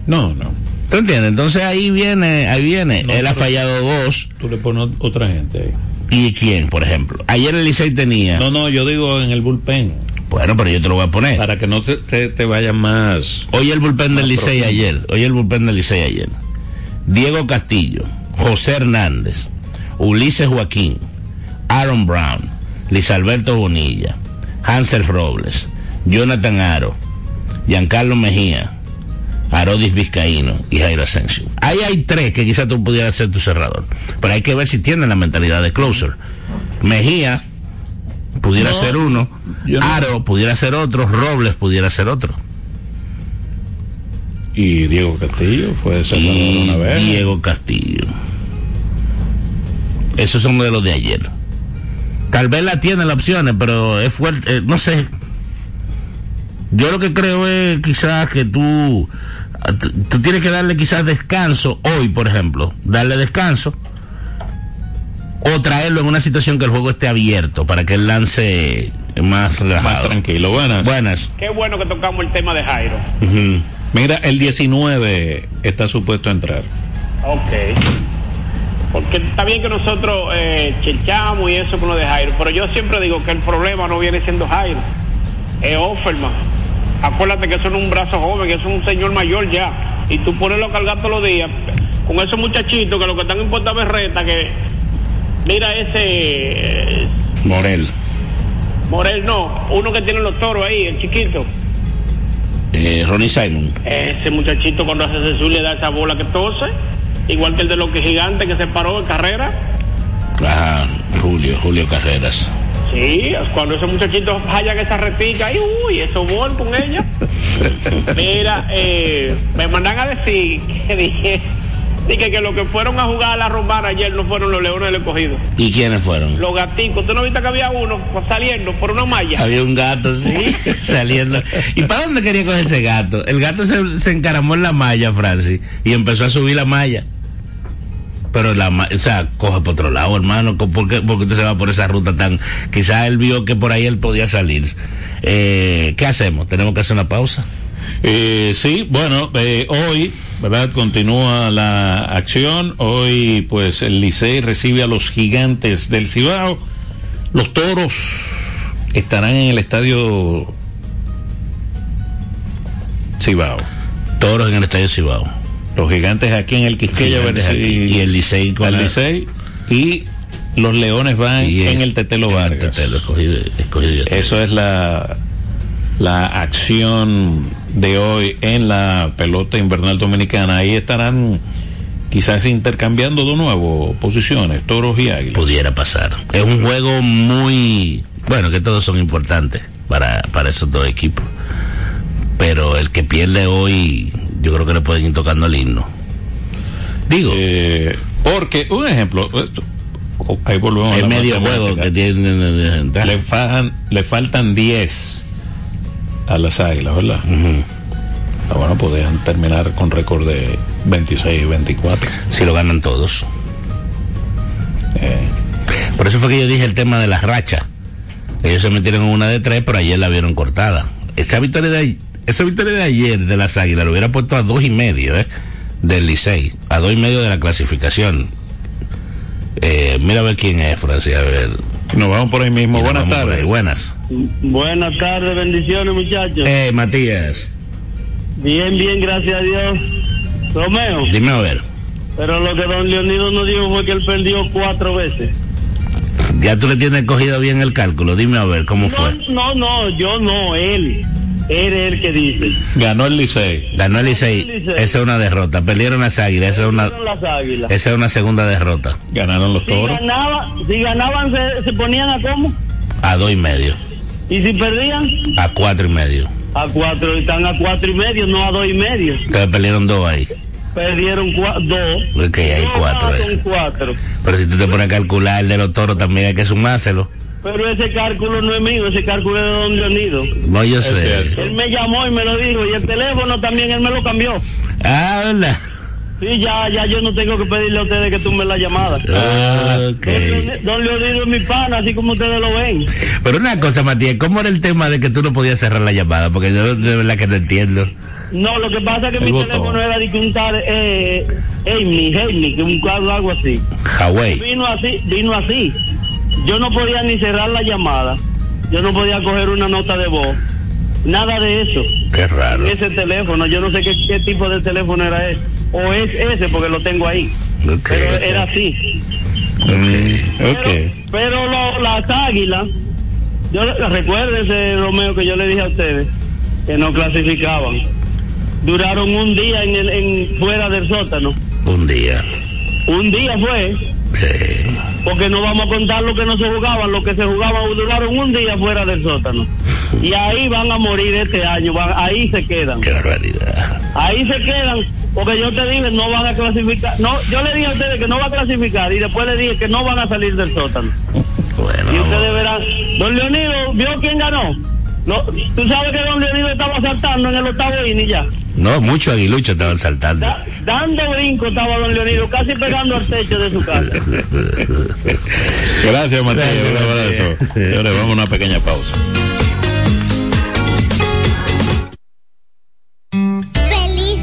No, no. ¿Tú entiendes? Entonces ahí viene, ahí viene. No, Él ha fallado dos. Tú le pones otra gente ahí. ¿Y quién, por ejemplo? Ayer el Licey tenía. No, no, yo digo en el bullpen. Bueno, pero yo te lo voy a poner. Para que no te, te, te vaya más. Oye el bullpen del Licey ayer. Oye el bullpen del Licey ayer. Diego Castillo, José Hernández, Ulises Joaquín, Aaron Brown, Luis Alberto Bonilla, Hansel Robles, Jonathan Aro, Giancarlo Mejía, Arodis Vizcaíno y Jairo Asensio. Ahí hay tres que quizás tú pudieras ser tu cerrador. Pero hay que ver si tienen la mentalidad de closer. Mejía pudiera No, ser uno, no- Aro pudiera ser otro, Robles pudiera ser otro. Y Diego Castillo fue cerrador y una vez. Diego Castillo. Esos son de los de ayer. Tal vez la tiene las opciones, pero es fuerte, eh, no sé. Yo lo que creo es quizás que tú, tú, tienes que darle quizás descanso hoy, por ejemplo, darle descanso o traerlo en una situación que el juego esté abierto para que él lance más relajado. Más tranquilo. Buenas. Buenas. Qué bueno que tocamos el tema de Jairo. Mira, el 19 está supuesto a entrar. Ok. Porque está bien que nosotros eh, chechamos y eso con lo de Jairo, pero yo siempre digo que el problema no viene siendo Jairo, es Offerman. Acuérdate que eso no es un brazo joven, que eso es un señor mayor ya. Y tú ponerlo a cargar todos los días con esos muchachitos que lo que están en Puerta Berreta, que mira ese eh, Morel. Morel, no, uno que tiene los toros ahí, el chiquito. Eh, Ronnie Simon. Ese muchachito cuando hace Jesús le da esa bola que tose, igual que el de los que gigantes que se paró en carrera. Ajá, Julio, Julio Carreras. Sí, cuando ese muchachito hallan esa repica, y uy, eso vol con ella. Mira, eh, me mandan a decir que dije, dije que los que fueron a jugar a la romana ayer no fueron los leones del escogido. ¿Y quiénes fueron? Los gaticos, ¿tú no viste que había uno saliendo por una malla? Había un gato, sí, saliendo. ¿Y para dónde quería coger ese gato? El gato se, se encaramó en la malla, Francis, y empezó a subir la malla. Pero la o sea, coge por otro lado, hermano. ¿Por qué, por qué usted se va por esa ruta tan...? Quizás él vio que por ahí él podía salir. Eh, ¿Qué hacemos? ¿Tenemos que hacer una pausa? Eh, sí, bueno, eh, hoy, ¿verdad? Continúa la acción. Hoy, pues, el Licey recibe a los gigantes del Cibao. Los toros estarán en el estadio Cibao. Toros en el Estadio Cibao. Los gigantes aquí en el Quisqueya. Y el Licey con al la- Licey. Y los leones van Y en el Tetelo en el Vargas. Tetelo, escogido- escogido. Eso es la, la acción de hoy en la pelota invernal dominicana. Ahí estarán quizás intercambiando de nuevo posiciones, toros y águilas. Pudiera pasar. Es un juego muy, bueno, que todos son importantes para, para esos dos equipos. Pero el que pierde hoy, yo creo que le pueden ir tocando el himno. Digo. Eh, porque, un ejemplo, esto- ahí volvemos a el la medio juego que tienen le, faltan, le faltan 10 a las águilas, ¿verdad? Ah, bueno, podrían terminar con récord de 26 y 24. Si lo ganan todos. Por eso fue que yo dije el tema de las rachas. Ellos se metieron en una de tres, pero ayer la vieron cortada. Esa victoria de, esa victoria de ayer de las águilas lo hubiera puesto a dos y medio, ¿eh? Del Licey. A dos y medio de la clasificación. Eh, mira a ver quién es, Francis, a ver. Nos vamos por ahí mismo. Mira, Buenas tardes. Buenas. Buenas tardes, bendiciones muchachos. Eh, Matías, Bien, bien, gracias a Dios. Romeo, dime a ver. pero lo que don Leonido nos dijo fue que él perdió cuatro veces. Ya tú le tienes cogido bien el cálculo. Dime a ver cómo fue. No, no, yo no, él. Él es el que dice. Ganó el Licey. Ganó el Licey. Esa es una derrota. Perdieron las águilas. Esa es una, Son las águilas. esa es una segunda derrota. Ganaron los Si, ganaba, si ganaban, se, se ponían a cómo. A dos y medio. Y si perdían, A cuatro y medio. a cuatro. Están a cuatro y medio, no a dos y medio. Que perdieron dos ahí. Perdieron cua- dos. Ok, hay cuatro. Eh. cuatro. Pero si tú te pones a calcular el de los toros también hay que sumárselo. Pero ese cálculo no es mío, ese cálculo es de don Leonido. No, yo sé. Él me llamó y me lo dijo. Y el teléfono también él me lo cambió. Ah, ¿verdad? Sí, ya, ya yo no tengo que pedirle a ustedes que tumben la llamada. Ok. Don Leonido es mi pana, así como ustedes lo ven. Pero una cosa, Matías, ¿cómo era el tema de que tú no podías cerrar la llamada? Porque yo de verdad que no entiendo. No, lo que pasa es que El mi botón. teléfono era de que un tal eh, Amy, Amy, que un algo, algo así. Huawei. Vino así, vino así. Yo no podía ni cerrar la llamada. Yo no podía coger una nota de voz. Nada de eso. Qué raro. Ese teléfono, yo no sé qué, qué tipo de teléfono era ese. O es ese porque lo tengo ahí. Ok, Pero era así. ok. Pero lo- las águilas, yo recuérdense, Romeo, que yo le dije a ustedes que no clasificaban. Duraron un día en el, en, fuera del sótano. Un día. Un día fue. Porque no vamos a contar lo que no se jugaban, lo que se jugaban duraron un día fuera del sótano. Y ahí van a morir este año, van- ahí se quedan. Qué barbaridad. Ahí se quedan, porque yo te dije, no van a clasificar. No, yo le dije a ustedes que no va a clasificar y después le dije que no van a salir del sótano. y ustedes verán. Don Leonido, ¿vio quién ganó? No, Tú sabes que Don Leonido estaba saltando en el octavo inning ya. No, muchos aguiluchos estaban saltando. Dando brinco estaba Don Leonido, casi pegando al techo de su casa. Gracias, Matías. Un abrazo. Señores, vamos a una pequeña pausa. Feliz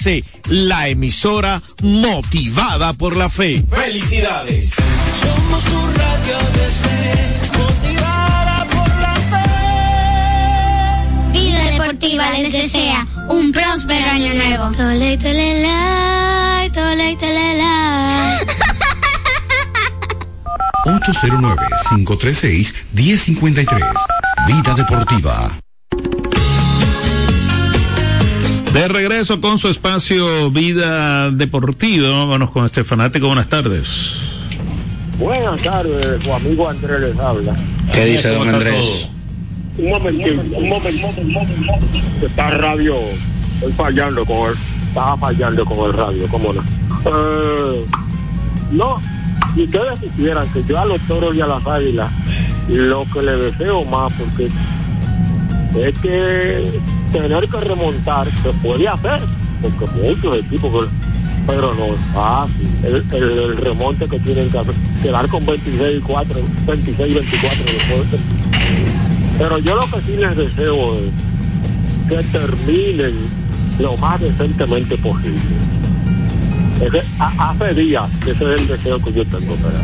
la emisora motivada por la fe. ¡Felicidades! Somos tu radio DC, motivada por la fe. Vida Deportiva les desea un próspero año nuevo. Tole, tole, la, tole, tole, la. 809-536-1053. Vida Deportiva. De regreso con su espacio Vida Deportiva. Vamos con este fanático. Buenas tardes. Buenas tardes, su amigo Andrés les habla. ¿Qué dice don ¿Cómo está Andrés? Un momentito, un momentito, un momentito. Está radio, estoy fallando con el, estaba fallando con el radio, ¿cómo no? Eh, no, si ustedes supieran que yo a los toros y a las águilas, lo que le deseo más, porque es que tener que remontar se puede hacer, porque muchos equipos, pero- no es fácil. El, el- el remonte que tienen que hacer, quedar con 26 y 4, 26 y 24 después. Pero yo lo que sí les deseo es que terminen lo más decentemente posible. Es que ha- hace días que ese es el deseo que yo tengo, ¿verdad?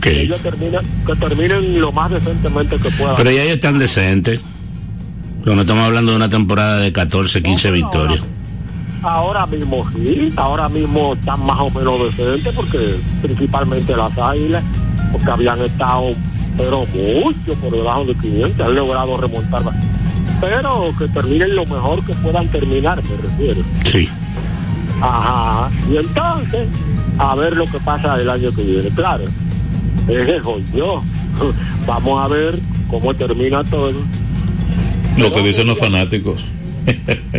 Que ellos terminen, que terminen lo más decentemente que puedan. Pero ya ellos están decentes. Pero no estamos hablando de una temporada de 14, 15 victorias. Ahora mismo sí, ahora mismo están más o menos decentes porque principalmente las águilas, porque habían estado, pero mucho por debajo de 500, han logrado remontar. Pero que terminen lo mejor que puedan terminar, me refiero. Sí. Ajá, y entonces, a ver lo que pasa el año que viene. Claro, ese soy yo. Vamos a ver cómo termina todo. Lo que dicen los fanáticos.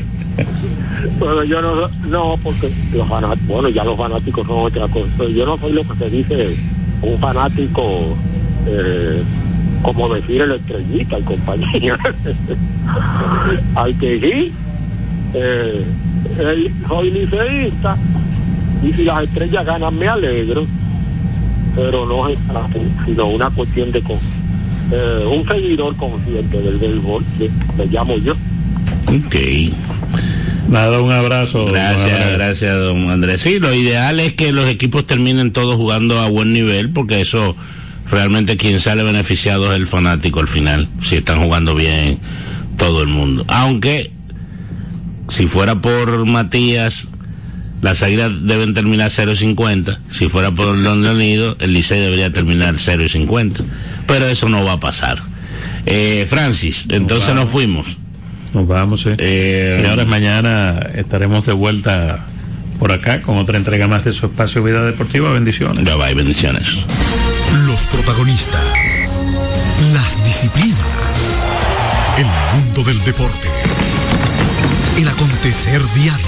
Pero yo no, no, porque los fanáticos, bueno, ya los fanáticos son otra cosa. Yo no soy lo que se dice un fanático, eh, como decir el estrellita y compañía. Al que sí, eh, el- soy liceísta y si las estrellas ganan me alegro, pero no es sino una cuestión de con, eh, un seguidor consciente del béisbol, que me llamo yo. Ok. Nada, un abrazo. Gracias, gracias, don Andrés. Sí, lo ideal es que los equipos terminen todos jugando a buen nivel, porque eso realmente quien sale beneficiado es el fanático al final, si están jugando bien todo el mundo. Aunque, si fuera por Matías, las águilas deben terminar 0.50. Si fuera por Don Leonido, el Licey debería terminar 0.50. Pero eso no va a pasar. Eh, Francis, entonces nos fuimos. Nos vamos, sí. Señores, mañana estaremos de vuelta por acá con otra entrega más de su espacio Vida Deportiva. Bendiciones. Bye bye, bendiciones. Los protagonistas. Las disciplinas. El mundo del deporte. El acontecer diario.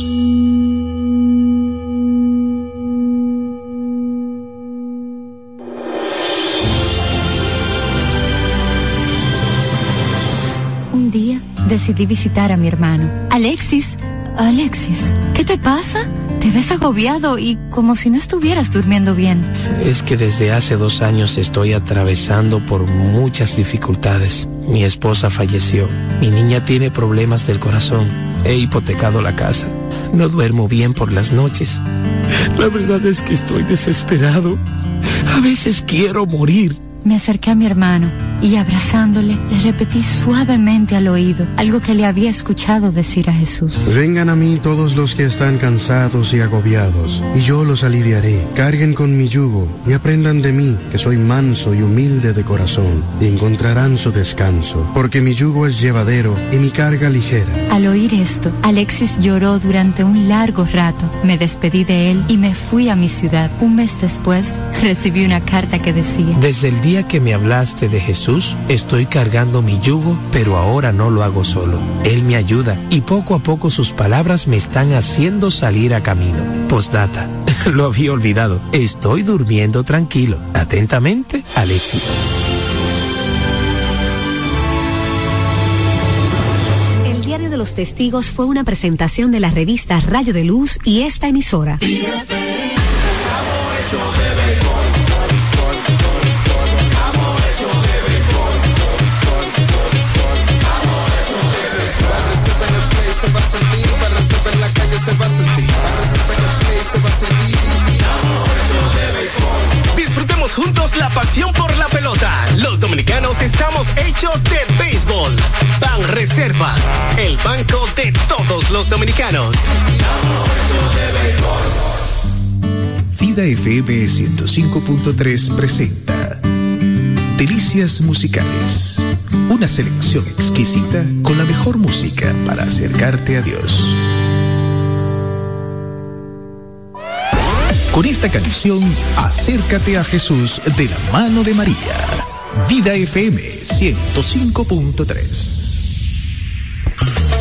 decidí visitar a mi hermano. Alexis, Alexis, ¿qué te pasa? Te ves agobiado y como si no estuvieras durmiendo bien. Es que desde hace dos años estoy atravesando por muchas dificultades. Mi esposa falleció. Mi niña tiene problemas del corazón. He hipotecado la casa. No duermo bien por las noches. La verdad es que estoy desesperado. A veces quiero morir. Me acerqué a mi hermano. Y abrazándole le repetí suavemente al oído algo que le había escuchado decir a Jesús. Vengan a mí todos los que están cansados y agobiados, y yo los aliviaré. Carguen con mi yugo y aprendan de mí, que soy manso y humilde de corazón, y encontrarán su descanso, porque mi yugo es llevadero y mi carga ligera. Al oír esto, Alexis lloró durante un largo rato. Me despedí de él y me fui a mi ciudad. Un mes después, recibí una carta que decía, Desde el día que me hablaste de Jesús, estoy cargando mi yugo, pero ahora no lo hago solo. Él me ayuda y poco a poco sus palabras me están haciendo salir a camino. Postdata, lo había olvidado. Estoy durmiendo tranquilo. Atentamente, Alexis. El Diario de los Testigos fue una presentación de la revista Rayo de Luz y esta emisora. Se va a sentir, para en la calle se va a sentir, para en el play se va a sentir. Disfrutemos juntos la pasión por la pelota. Los dominicanos estamos hechos de béisbol. Ban Reservas, el banco de todos los dominicanos. Vida FM 105.3 presenta Delicias Musicales. Una selección exquisita con la mejor música para acercarte a Dios. Con esta canción, acércate a Jesús de la mano de María. Vida FM 105.3.